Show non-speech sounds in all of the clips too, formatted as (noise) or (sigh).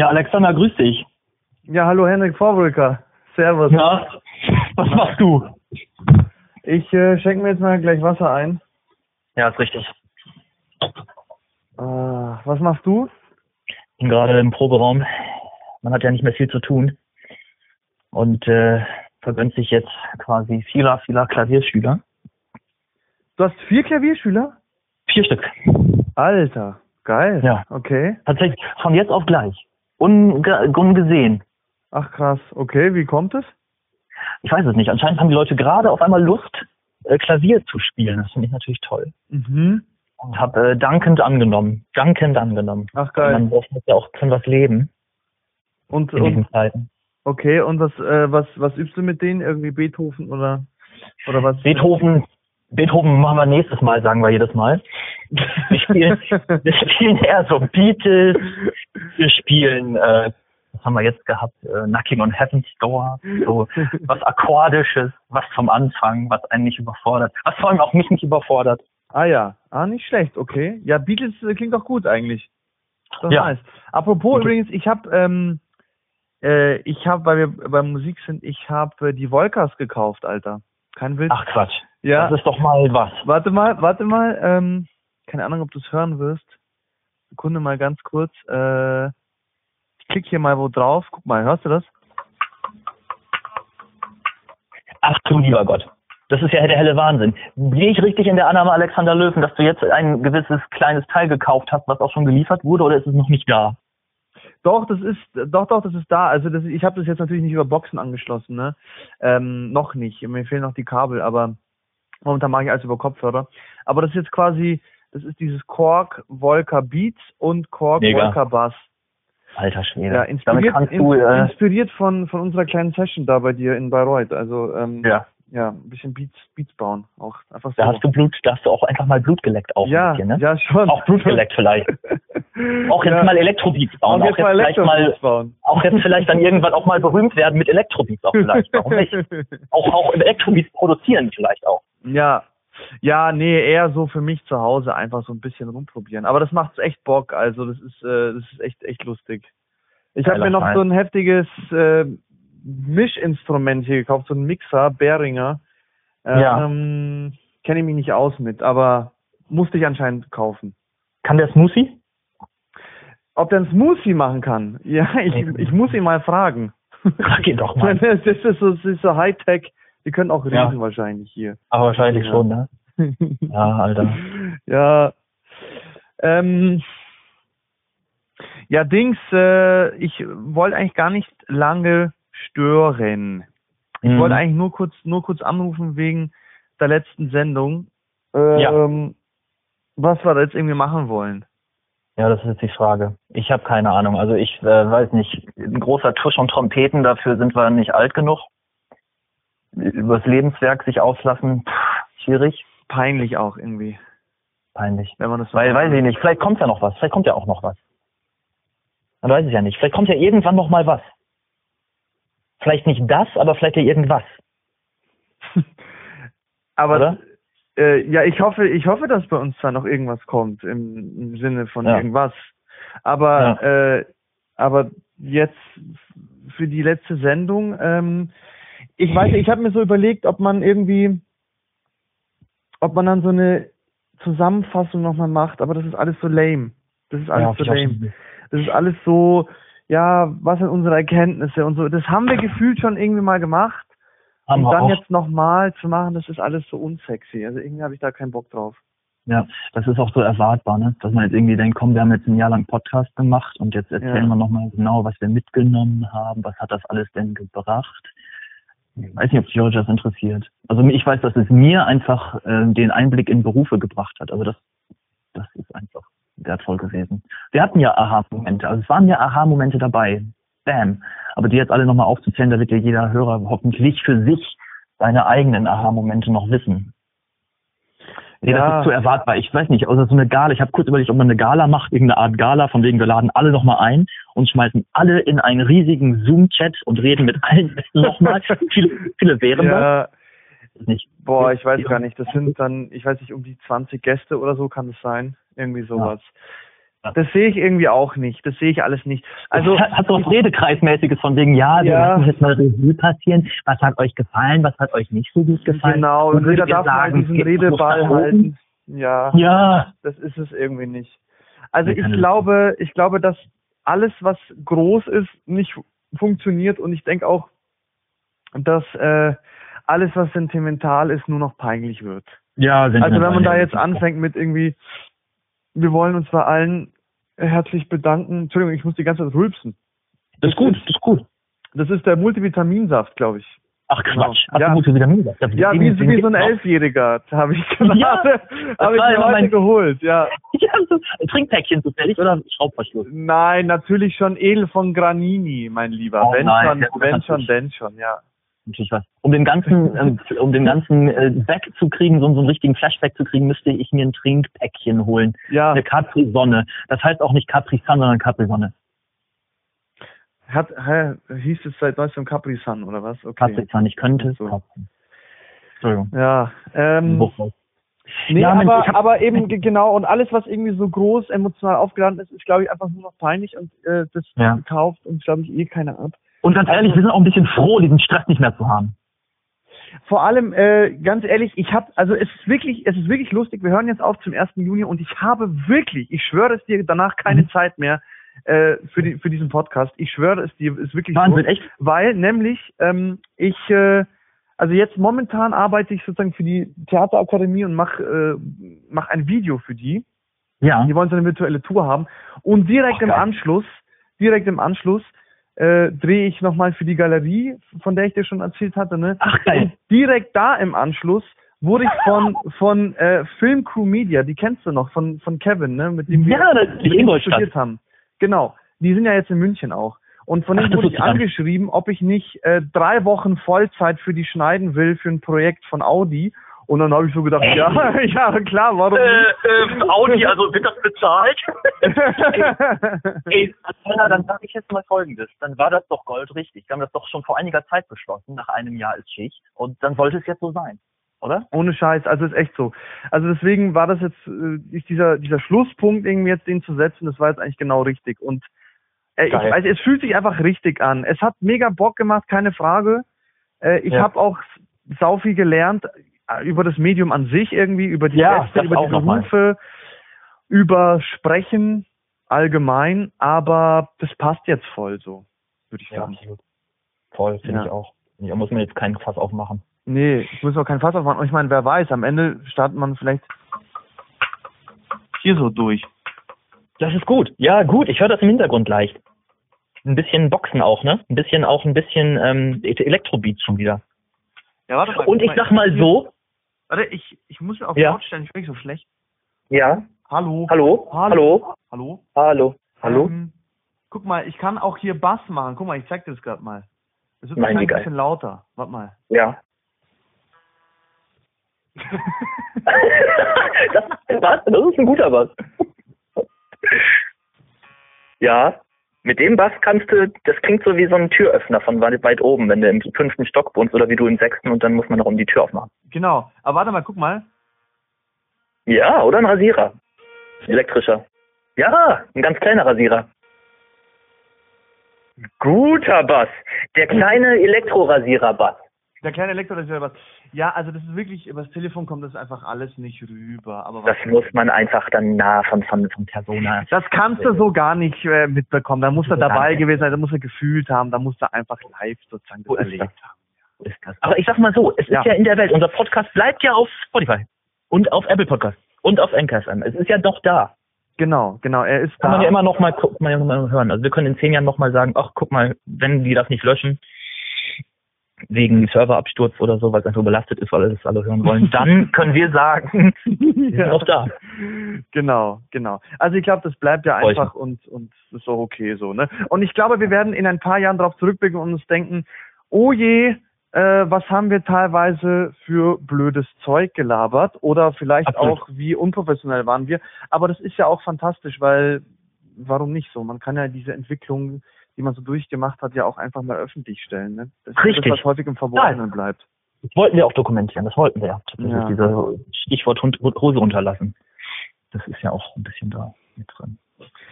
Ja, Alexander, grüß dich. Ja, hallo Henrik Vorbrücker. Servus. Ja, was machst du? Ich äh, schenke mir jetzt mal gleich Wasser ein. Ja, ist richtig. Äh, was machst du? Bin gerade im Proberaum. Man hat ja nicht mehr viel zu tun. Und äh, vergönnt sich jetzt quasi vieler, vieler Klavierschüler. Du hast vier Klavierschüler? Vier Stück. Alter, geil. Ja. Okay. Tatsächlich von jetzt auf gleich. Unge ungesehen. Ach krass. Okay, wie kommt es? Ich weiß es nicht. Anscheinend haben die Leute gerade auf einmal Lust, äh, Klavier zu spielen. Das finde ich natürlich toll. Mhm. Und habe äh, dankend angenommen. Dankend angenommen. Ach Man geil. muss ja auch von was leben Und, in diesen und Zeiten. okay, und was äh, was was übst du mit denen? Irgendwie Beethoven oder oder was? Beethoven, Beethoven machen wir nächstes Mal, sagen wir jedes Mal. Wir spielen, (laughs) wir spielen eher so Beatles, wir spielen, äh, was haben wir jetzt gehabt, äh, Knocking on Heaven's Door, so was Akkordisches, was zum Anfang, was einen nicht überfordert, was vor allem auch mich nicht überfordert. Ah ja, ah nicht schlecht, okay. Ja, Beatles äh, klingt doch gut eigentlich. Das Ja. nice. Apropos Okay. übrigens, ich habe ähm, äh, ich habe, weil wir bei Musik sind, ich habe äh, die Volkas gekauft, Alter. Kein Witz. Ach Quatsch, ja. das ist doch mal was. Warte mal, warte mal. Ähm, keine Ahnung, ob du es hören wirst. Sekunde mal ganz kurz. Äh, ich klick hier mal wo drauf. Guck mal, hörst du das? Ach du lieber Gott. Das ist ja der helle Wahnsinn. Gehe ich richtig in der Annahme, Alexander Löwen, dass du jetzt ein gewisses kleines Teil gekauft hast, was auch schon geliefert wurde, oder ist es noch nicht da? Doch, das ist, doch, doch, das ist da. Also das, ich habe das jetzt natürlich nicht über Boxen angeschlossen, ne? Ähm, noch nicht. Mir fehlen noch die Kabel, aber momentan mache ich alles über Kopfhörer. Aber das ist jetzt quasi, das ist dieses Korg Volca Beats und Korg Mega. Volca Bass. Alter Schwede. Ja, inspiriert, kannst du, äh, inspiriert von, von unserer kleinen Session da bei dir in Bayreuth. Also ähm, ja, ja, ein bisschen Beats, Beats bauen. Auch einfach so. da hast du Blut, da hast du auch einfach mal Blut geleckt auch ja, bisschen, ne? ja, schon. Auch Blut geleckt vielleicht. (laughs) Auch jetzt Ja. mal Elektrobeats bauen. Auch Auch, jetzt mal vielleicht mal, bauen. auch jetzt vielleicht dann irgendwann auch mal berühmt werden mit Elektrobeats auch vielleicht. Warum nicht? (laughs) Auch, auch Elektrobeats produzieren vielleicht auch. Ja, ja, nee, eher so für mich zu Hause einfach so ein bisschen rumprobieren. Aber das macht echt Bock. Also das ist, äh, das ist echt, echt lustig. Ich habe mir noch Scheiß. so ein heftiges äh, Mischinstrument hier gekauft, so ein Mixer, Behringer. Ja. Ähm, Kenne ich mich nicht aus mit, aber musste ich anscheinend kaufen. Kann der Smoothie? Ob der einen Smoothie machen kann? Ja, ich, ich muss ihn mal fragen. Frag ihn doch mal. (laughs) Das ist so, das ist so Hightech. Die können auch Ja. reden wahrscheinlich hier. Aber wahrscheinlich Ja. schon, ne? (laughs) Ja, Alter. ja. Ähm, ja, Dings, äh, ich wollte eigentlich gar nicht lange stören. Ich Mhm. wollte eigentlich nur kurz, nur kurz anrufen wegen der letzten Sendung. Äh, Ja. ähm, was wir da jetzt irgendwie machen wollen. Ja, das ist jetzt die Frage. Ich habe keine Ahnung. Also ich äh, weiß nicht, ein großer Tusch und Trompeten, dafür sind wir nicht alt genug. Übers Lebenswerk sich auslassen, pff, schwierig, Peinlich auch irgendwie, peinlich. wenn man das so Weil, weiß ich nicht, vielleicht kommt ja noch was, vielleicht kommt ja auch noch was. Man weiß es ja nicht. Vielleicht kommt ja irgendwann noch mal was. Vielleicht nicht das, aber vielleicht ja irgendwas. (laughs) Aber äh, ja, ich hoffe, ich hoffe, dass bei uns da noch irgendwas kommt im, im Sinne von Ja. irgendwas. Aber äh, aber jetzt für die letzte Sendung, ähm, ich weiß, nicht, ich habe mir so überlegt, ob man irgendwie, ob man dann so eine Zusammenfassung nochmal macht, aber das ist alles so lame. Das ist alles Ja, so lame. Das ist alles so, ja, was sind unsere Erkenntnisse und so. Das haben wir gefühlt schon irgendwie mal gemacht. Haben Und dann auch. jetzt nochmal zu machen, das ist alles so unsexy. Also irgendwie habe ich da keinen Bock drauf. Ja, das ist auch so erwartbar, ne? Dass man jetzt irgendwie denkt, komm, wir haben jetzt ein Jahr lang Podcast gemacht und jetzt erzählen Ja. wir nochmal genau, was wir mitgenommen haben, was hat das alles denn gebracht. Ich weiß nicht, ob George das interessiert. Also ich weiß, dass es mir einfach äh, den Einblick in Berufe gebracht hat. Also das, das ist einfach wertvoll gewesen. Wir hatten ja Aha-Momente, also es waren ja Aha-Momente dabei. Bam. Aber die jetzt alle nochmal aufzuzählen, da wird ja jeder Hörer hoffentlich für sich seine eigenen Aha-Momente noch wissen. Nee, das Ja. ist zu erwartbar. Ich weiß nicht, außer so eine Gala. Ich habe kurz überlegt, ob man eine Gala macht, irgendeine Art Gala, von wegen wir laden alle nochmal ein und schmeißen alle in einen riesigen Zoom-Chat und reden mit allen (laughs) nochmal. viele, viele wären Ja, das nicht. boah, ich weiß Ja. gar nicht. Das sind dann, ich weiß nicht, um die 20 Gäste oder so kann es sein. Irgendwie sowas. Das sehe ich irgendwie auch nicht. Das sehe ich alles nicht. Also hat, hat so was Redekreismäßiges von wegen, ja, wir Ja. lassen jetzt mal Revue passieren. Was hat euch gefallen? Was hat euch nicht so gut gefallen? genau, und jeder darf mal sagen, diesen geht noch Redeball halten. Ja, Ja. das ist es irgendwie nicht. Also ich glaube, ich glaube, dass alles, was groß ist, nicht funktioniert und ich denke auch, dass äh, alles, was sentimental ist, nur noch peinlich wird. Ja, Also wenn man da jetzt anfängt mit irgendwie, wir wollen uns bei allen herzlich bedanken. Entschuldigung, ich muss die ganze Zeit rülpsen. Das ist gut, das ist gut. Das ist der Multivitaminsaft, glaube ich. Ach Genau. Quatsch. Ach, Ja. ja. Das Ja, wie, wie so ein. Elfjähriger habe ich gerade Ja, (laughs) habe ich mir heute mein- geholt, ja. (laughs) Ja, so ein Trinkpäckchen zufällig oder Schraubverschluss? Nein, natürlich schon edel von Granini, mein Lieber. Oh wenn nein, schon, wenn schon, denn schon, ja. Natürlich was. Um den ganzen, ähm, um den ganzen äh, wegzukriegen, so, so einen richtigen Flashback zu kriegen, müsste ich mir ein Trinkpäckchen holen. Ja, Eine Capri-Sonne. Das heißt auch nicht Capri-Sun, sondern Capri-Sonne. hat, hä, hieß es seit neuestem Capri Sun oder was? Okay. Capri-Sun. Ich könnte es So. kaufen. Entschuldigung. Ja, ähm. Nee, Ja, aber, hab- aber eben ge- genau, und alles, was irgendwie so groß emotional aufgeladen ist, ist, glaube ich, einfach nur noch peinlich und äh, das Ja. kauft uns, glaube ich, eh keiner ab. Und ganz ehrlich, wir sind auch ein bisschen froh, diesen Stress nicht mehr zu haben. Vor allem, äh, ganz ehrlich, ich habe, also es ist wirklich, es ist wirklich lustig, wir hören jetzt auf zum 1. Juni und ich habe wirklich, ich schwöre es dir, danach keine Mhm. Zeit mehr äh, für, die, für diesen Podcast. Ich schwöre es dir, ist wirklich Wahnsinn, so. echt? Weil nämlich ähm, ich, äh, also jetzt momentan arbeite ich sozusagen für die Theaterakademie und mache äh, mach ein Video für die. Ja. Die wollen so eine virtuelle Tour haben. Und direkt Ach, im geil. Anschluss, direkt im Anschluss, äh, drehe ich nochmal für die Galerie, von der ich dir schon erzählt hatte, ne? Ach, geil. Und direkt da im Anschluss wurde ich von, von äh, Filmcrew Media, die kennst du noch, von, von Kevin, ne? Mit dem wir Ja, mit dem studiert haben. Genau. Die sind ja jetzt in München auch. Und von das wurde ich angeschrieben, ob ich nicht äh, drei Wochen Vollzeit für die schneiden will für ein Projekt von Audi. Und dann habe ich so gedacht, ja, (laughs) (laughs) ja, klar, warum nicht? ähm, Audi, also wird das bezahlt? (laughs) Ey, Anna, dann sage ich jetzt mal Folgendes. Dann war das doch Gold richtig. Wir haben das doch schon vor einiger Zeit beschlossen. Nach einem Jahr ist Schicht. Und dann sollte es jetzt so sein. Oder? Ohne Scheiß, also ist echt so. Also deswegen war das jetzt, äh, ist dieser, dieser Schlusspunkt irgendwie jetzt den zu setzen, das war jetzt eigentlich genau richtig. Und äh, ich weiß, es fühlt sich einfach richtig an. Es hat mega Bock gemacht, keine Frage. Äh, ich Ja. habe auch sau viel gelernt äh, über das Medium an sich irgendwie, über die Ja, Gäste, über die. Berufe, über Sprechen allgemein, aber das passt jetzt voll so, würde ich sagen. absolut. Voll, finde Ja. ich auch. Da muss man jetzt keinen Fass aufmachen. Nee, ich muss auch kein Fass aufmachen. Und ich meine, wer weiß, am Ende startet man vielleicht hier so durch. Das ist gut. Ja, gut. Ich höre das im Hintergrund leicht. Ein bisschen Boxen auch, ne? Ein bisschen auch ein bisschen ähm, Elektrobeats schon wieder. Ja, warte mal. Und ich sag mal so. Warte, ich, ich muss mir auf Ja. laut stellen, ich bin so schlecht. Ja. Hallo. Hallo. Hallo. Hallo. Hallo. Hallo. Ähm, guck mal, ich kann auch hier Bass machen. Guck mal, ich zeig dir das gerade mal. Es wird Nein, ein geil. bisschen lauter. Warte mal. Ja. (laughs) das? Das ist ein guter Bass. Ja, mit dem Bass kannst du, das klingt so wie so ein Türöffner von weit, weit oben, wenn du im fünften Stock wohnst oder wie du im sechsten und dann muss man noch um die Tür aufmachen. Genau. Aber warte mal, guck mal. Ja, oder ein Rasierer. Elektrischer. Ja, ein ganz kleiner Rasierer. Guter Bass. Der kleine Elektrorasierer-Bass. Der kleine Elektro, das ist ja was. Ja, also das ist wirklich, über das Telefon kommt das einfach alles nicht rüber. Aber Das muss man einfach dann nah von, von, von Persona. Das kannst du so gar nicht äh, mitbekommen. Da muss er dabei gewesen sein, da muss er gefühlt haben, da muss er einfach live sozusagen das erlebt das? haben. Ist das. Aber ich sag mal so, es Ja. ist ja in der Welt. Unser Podcast bleibt ja auf Spotify und auf Apple Podcast und auf Anchor FM. Es ist ja doch da. Genau, genau. Er ist Kann da. man ja immer noch mal, guck, man ja noch mal hören. Also wir können in zehn Jahren noch mal sagen, ach guck mal, wenn die das nicht löschen wegen Serverabsturz oder so, weil es einfach überlastet ist, weil das alle hören wollen, dann (laughs) können wir sagen, (laughs) wir sind ja. noch da. Genau, genau. Also ich glaube, das bleibt ja einfach und und ist auch okay so, ne? Und ich glaube, wir werden in ein paar Jahren darauf zurückblicken und uns denken, oh je, äh, was haben wir teilweise für blödes Zeug gelabert oder vielleicht Absolut. auch wie unprofessionell waren wir. Aber das ist ja auch fantastisch, weil warum nicht so? Man kann ja diese Entwicklung, die man so durchgemacht hat, ja auch einfach mal öffentlich stellen. Ne? Das ist Richtig. das, was häufig im Verborgenen bleibt. Das wollten wir auch dokumentieren, das wollten wir ja. Das Ja. ist diese Stichwort Hund- Hose runterlassen. Das ist ja auch ein bisschen da mit drin.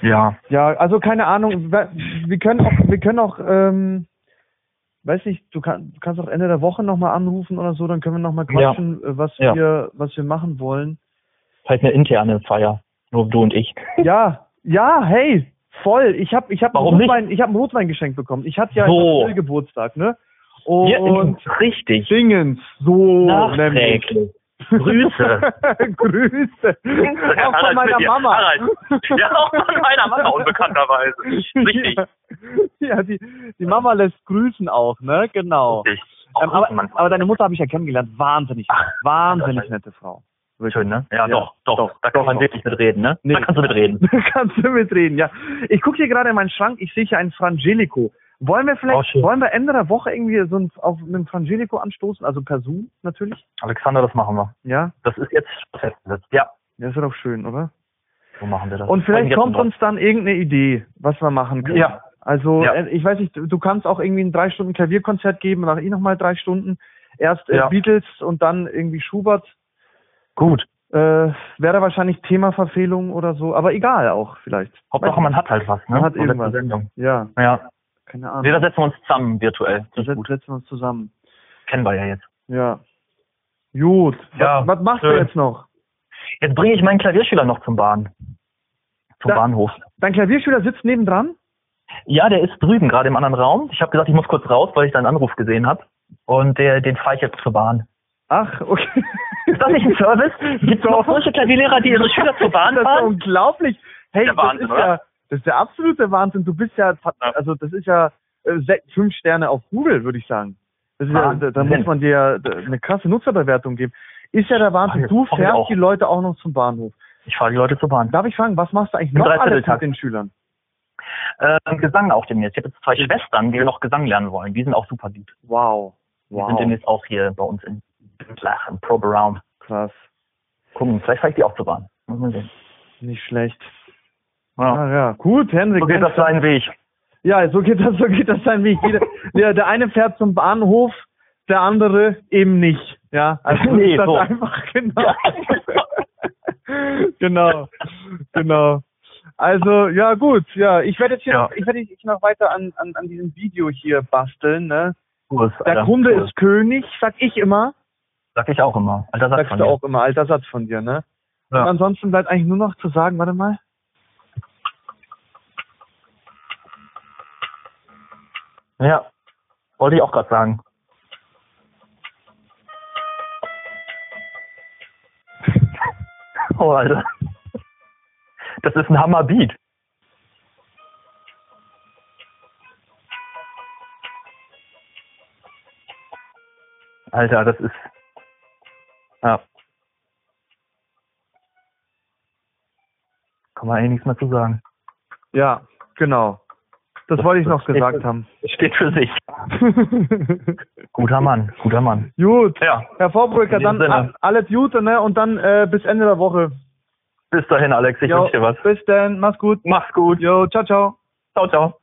Ja. Ja, also keine Ahnung. Wir können auch, wir können auch, ähm, weiß nicht, du, kann, du kannst auch Ende der Woche nochmal anrufen oder so, dann können wir nochmal Ja. quatschen, äh, was Ja. wir, was wir machen wollen. Vielleicht eine interne Feier. Nur du und ich. Ja, ja, hey, voll. Ich habe ich hab Warum einen nicht? Ich habe einen Rotwein geschenkt bekommen. Ich hatte ja So. April Geburtstag, ne? Und Ja, richtig. Dingens, so nämlich. Grüße. (laughs) Grüße. Auch von meiner. Mama. Harald. Ja, auch von meiner Mama unbekannterweise. (laughs) Richtig. Ja, ja die, die Mama lässt grüßen auch, ne? Genau. Ähm, aber, aber deine Mutter habe ich ja kennengelernt. Wahnsinnig. Ach, wahnsinnig nette Frau. Schön, ne? Ja, Ja, doch, doch, doch, Da kann doch, man wirklich mitreden, ne? Nee. Da kannst du mitreden. (laughs) Kannst du mitreden, ja. Ich gucke hier gerade in meinen Schrank, ich sehe hier einen Frangelico. Wollen wir Oh, vielleicht, schön. wollen wir Ende der Woche irgendwie so ein, auf einen Frangelico anstoßen? Also per Zoom natürlich? Alexander, das machen wir. Ja? Das ist jetzt festgesetzt. Ja, Ja, ist doch schön, oder? so machen wir das. Und vielleicht kommt uns dann irgendeine Idee, was wir machen können. Ja. Also, Ja. äh, ich weiß nicht, du du kannst auch irgendwie ein drei Stunden Klavierkonzert geben, nach ich nochmal drei Stunden. Erst äh, Ja. Beatles und dann irgendwie Schubert. Gut. Äh, wäre wahrscheinlich Themaverfehlung oder so, aber egal auch vielleicht. Hauptsache, man hat halt was, ne? Man hat irgendwas. Sendung. Ja, Ja. keine Ahnung. Nee, da setzen wir uns zusammen virtuell. Da Das setzen wir uns zusammen. Kennen wir ja jetzt. Ja. Gut. Ja, was, was machst du schön. jetzt noch? Jetzt bringe ich meinen Klavierschüler noch zum Bahn. Zum Da- Bahnhof. Dein Klavierschüler sitzt nebendran? Ja, der ist drüben, gerade im anderen Raum. Ich habe gesagt, ich muss kurz raus, weil ich deinen Anruf gesehen habe. Und der, den fahre ich jetzt zur Bahn. Ach, okay. (laughs) Ist das nicht ein Service? Gibt es noch solche Klavierlehrer, die ihre Schüler zur Bahn Das ist ja fahren? unglaublich. Hey, Der das Wahnsinn, ist oder? ja, das ist der absolute Wahnsinn. Du bist ja, also das ist ja äh, fünf Sterne auf Google, würde ich sagen. Das ist ja, da, da muss man dir eine krasse Nutzerbewertung geben. Ist ja der Wahnsinn. Du fährst die Leute auch noch zum Bahnhof. Ich fahre die Leute zur Bahn. Darf ich fragen, was machst du eigentlich noch alles mit den Schülern? Ähm, Gesang auch demnächst. Ich habe jetzt zwei Schwestern, die noch Gesang lernen wollen. Die sind auch super gut. Wow. Die sind demnächst auch hier bei uns in Lach, im Proberaum. Krass. Gucken, vielleicht fahre ich die auch zur Bahn. Muss man sehen. Nicht schlecht. Ja. Ah, ja. Gut, Henrik. So geht das seinen Weg. Ja, so geht das, so geht das sein Weg. Jeder, (laughs) der, der eine fährt zum Bahnhof, der andere eben nicht. Ja, also (laughs) Nee, ist das so. einfach genau. (laughs) genau, genau. Also ja gut, ja, ich werde jetzt hier Ja. noch, ich werde jetzt noch weiter an, an, an diesem Video hier basteln. Ne? Kurs, Der. Kunde Kurs. ist König, sag ich immer. Sag ich auch immer. Alter, Satz Sagst von du dir. auch immer, alter Satz von dir, ne? Und Ja. ansonsten bleibt eigentlich nur noch zu sagen, warte mal. ja, wollte ich auch gerade sagen. (laughs) oh, Alter. Das ist ein Hammerbeat. Alter, das ist. Ja. Kann man eigentlich nichts mehr zu sagen. Ja, genau. Das, Das- wollte ich noch gesagt für- haben. Steht für sich. (laughs) Guter Mann, guter Mann. Gut. Ja, Herr Vorbrücker, dann Sinne. alles Gute, ne? Und dann äh, bis Ende der Woche. bis dahin, Alex. Ich Jo, wünsche dir was. Bis dann, mach's gut. Mach's gut. Jo, ciao, ciao. Ciao, ciao.